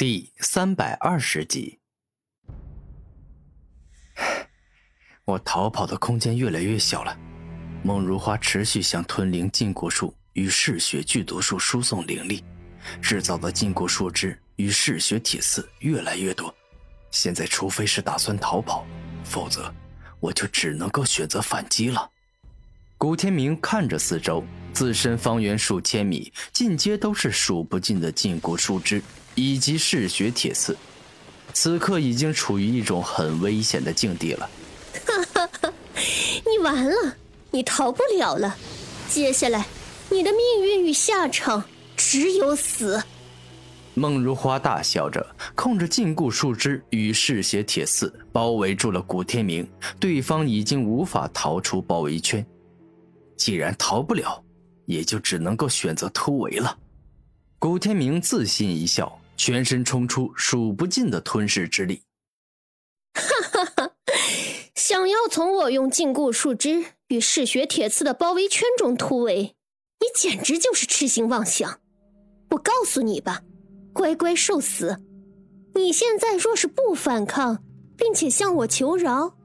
第三百二十集，我逃跑的空间越来越小了。孟如花持续向吞灵禁锢术与嗜血剧毒术输送灵力，制造的禁锢树枝与嗜血铁刺越来越多。现在，除非是打算逃跑，否则我就只能够选择反击了。古天明看着四周，自身方圆数千米，尽皆都是数不尽的禁锢树枝。以及嗜血铁刺，此刻已经处于一种很危险的境地了。哈哈哈！你完了，你逃不了了。接下来，你的命运与下场只有死。孟如花大笑着，控制禁锢树枝与嗜血铁刺，包围住了古天明。对方已经无法逃出包围圈，既然逃不了，也就只能够选择突围了。古天明自信一笑。全身冲出数不尽的吞噬之力，哈哈哈！想要从我用禁锢树枝与嗜血铁刺的包围圈中突围，你简直就是痴心妄想！我告诉你吧，乖乖受死！你现在若是不反抗，并且向我求饶，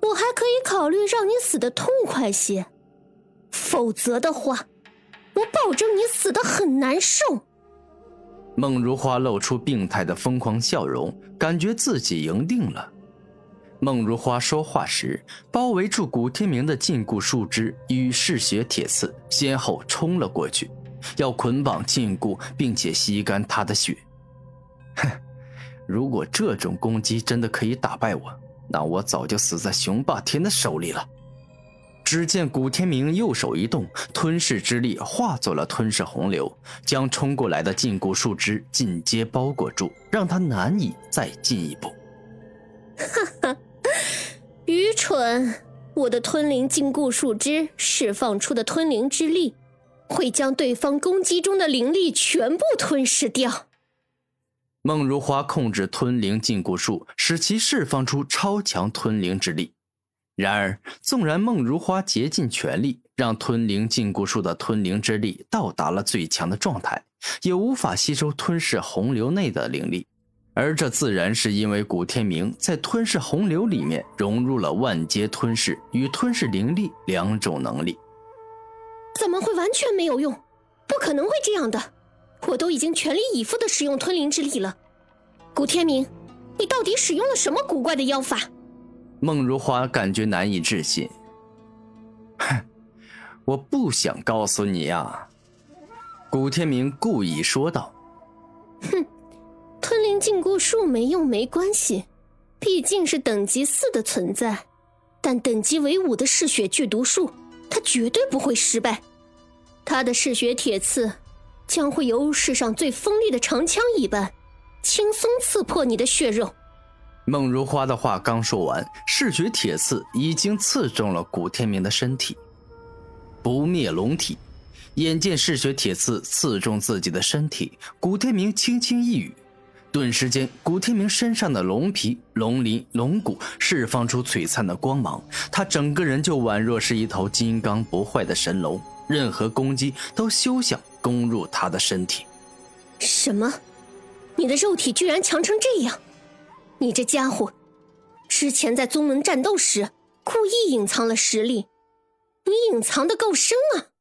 我还可以考虑让你死的痛快些；否则的话，我保证你死的很难受。孟如花露出病态的疯狂笑容，感觉自己赢定了。孟如花说话时，包围住古天明的禁锢树枝与嗜血铁刺先后冲了过去，要捆绑禁锢，并且吸干他的血。哼，如果这种攻击真的可以打败我，那我早就死在雄霸天的手里了。只见古天明右手一动，吞噬之力化作了吞噬洪流，将冲过来的禁锢树枝尽皆包裹住，让他难以再进一步。哈哈，愚蠢！我的吞灵禁锢树枝释放出的吞灵之力，会将对方攻击中的灵力全部吞噬掉。孟如花控制吞灵禁锢术，使其释放出超强吞灵之力。然而，纵然孟如花竭尽全力让吞灵禁锢术的吞灵之力到达了最强的状态，也无法吸收吞噬洪流内的灵力。而这自然是因为古天明在吞噬洪流里面融入了万阶吞噬与吞噬灵力两种能力。怎么会完全没有用？不可能会这样的！我都已经全力以赴的使用吞灵之力了。古天明，你到底使用了什么古怪的妖法？孟如花感觉难以置信。哼，我不想告诉你呀。”古天明故意说道。“哼，吞灵禁锢术没用没关系，毕竟是等级四的存在。但等级为五的嗜血剧毒术，他绝对不会失败。他的嗜血铁刺将会犹如世上最锋利的长枪一般，轻松刺破你的血肉。”孟如花的话刚说完，嗜血铁刺已经刺中了古天明的身体。不灭龙体，眼见嗜血铁刺刺中自己的身体，古天明轻轻一语，顿时间，古天明身上的龙皮、龙鳞、龙骨释放出璀璨的光芒，他整个人就宛若是一头金刚不坏的神龙，任何攻击都休想攻入他的身体。什么？你的肉体居然强成这样？你这家伙，之前在宗门战斗时故意隐藏了实力，你隐藏的够深啊！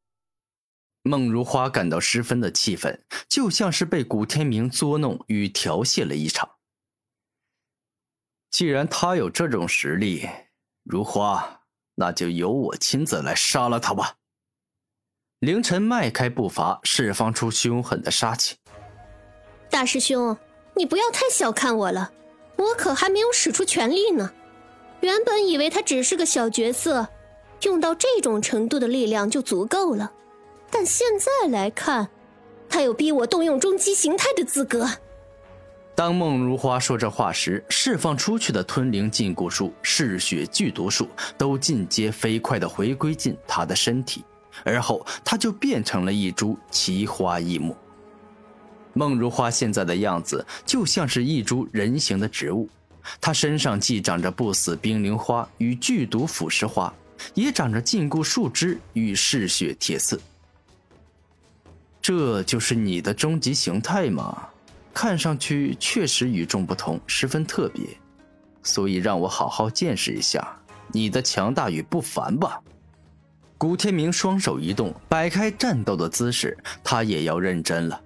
孟如花感到十分的气愤，就像是被古天明捉弄与调戏了一场。既然他有这种实力，如花，那就由我亲自来杀了他吧。凌晨迈开步伐，释放出凶狠的杀气。大师兄，你不要太小看我了。我可还没有使出全力呢，原本以为他只是个小角色，用到这种程度的力量就足够了，但现在来看，他有逼我动用终极形态的资格。当孟如花说这话时，释放出去的吞灵禁锢术、嗜血剧毒术都尽皆飞快地回归进他的身体，而后他就变成了一株奇花异木。孟如花现在的样子就像是一株人形的植物，她身上既长着不死冰凌花与剧毒腐蚀花，也长着禁锢树枝与嗜血铁刺。这就是你的终极形态吗？看上去确实与众不同，十分特别，所以让我好好见识一下你的强大与不凡吧。古天明双手一动，摆开战斗的姿势，他也要认真了。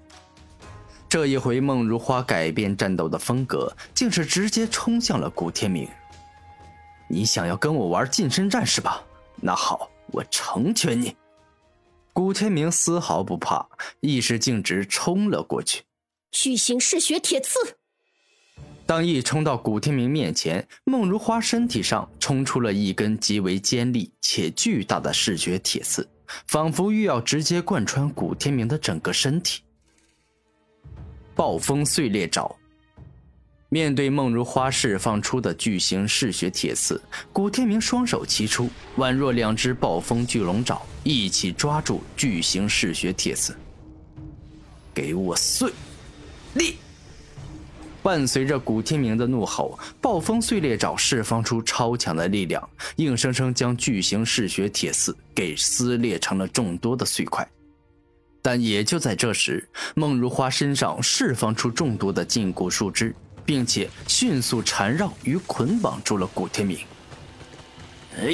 这一回，孟如花改变战斗的风格，竟是直接冲向了古天明。你想要跟我玩近身战是吧？那好，我成全你。古天明丝毫不怕，意识径直冲了过去。巨型嗜血铁刺。当一冲到古天明面前，孟如花身体上冲出了一根极为尖利且巨大的嗜血铁刺，仿佛欲要直接贯穿古天明的整个身体。暴风碎裂爪。面对孟如花释放出的巨型嗜血铁刺，古天明双手齐出，宛若两只暴风巨龙爪，一起抓住巨型嗜血铁刺。给我碎！裂！伴随着古天明的怒吼，暴风碎裂爪释放出超强的力量，硬生生将巨型嗜血铁刺给撕裂成了众多的碎块。但也就在这时，孟如花身上释放出众多的禁锢树枝。并且迅速缠绕与捆绑住了古天明。哎！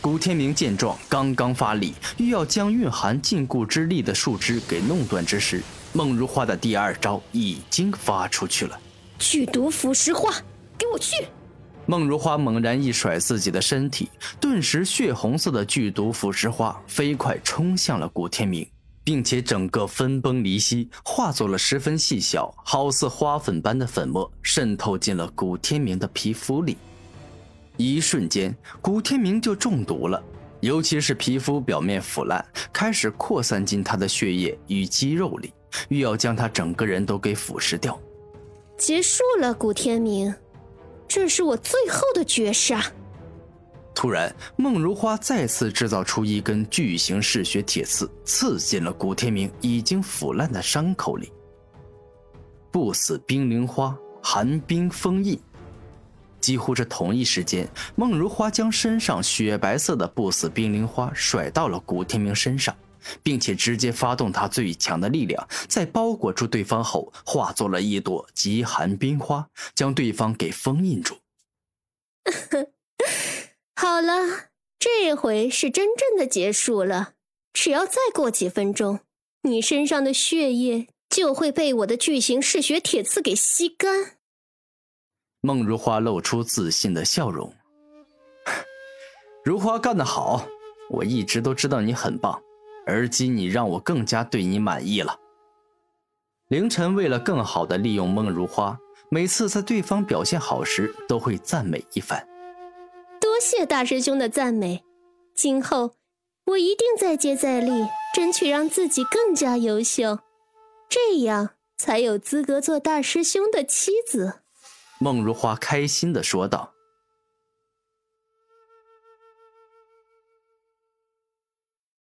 古天明见状，刚刚发力，欲要将蕴含禁锢之力的树枝给弄断之时，孟如花的第二招已经发出去了。剧毒腐蚀花，给我去！孟如花猛然一甩自己的身体，顿时血红色的剧毒腐蚀花飞快冲向了古天明。并且整个分崩离析，化作了十分细小，好似花粉般的粉末，渗透进了古天明的皮肤里。一瞬间，古天明就中毒了，尤其是皮肤表面腐烂，开始扩散进他的血液与肌肉里，欲要将他整个人都给腐蚀掉。结束了，古天明，这是我最后的绝杀。突然，孟如花再次制造出一根巨型嗜血铁刺，刺进了古天明已经腐烂的伤口里。不死冰凌花，寒冰封印。几乎是同一时间，孟如花将身上雪白色的不死冰凌花甩到了古天明身上，并且直接发动他最强的力量，在包裹住对方后，化作了一朵极寒冰花，将对方给封印住。好了，这回是真正的结束了。只要再过几分钟，你身上的血液就会被我的巨型嗜血铁刺给吸干。孟如花露出自信的笑容：“ 如花干得好，我一直都知道你很棒，而今你让我更加对你满意了。”凌晨为了更好的利用孟如花，每次在对方表现好时，都会赞美一番。多谢大师兄的赞美，今后我一定再接再厉，争取让自己更加优秀，这样才有资格做大师兄的妻子。孟如花开心的说道。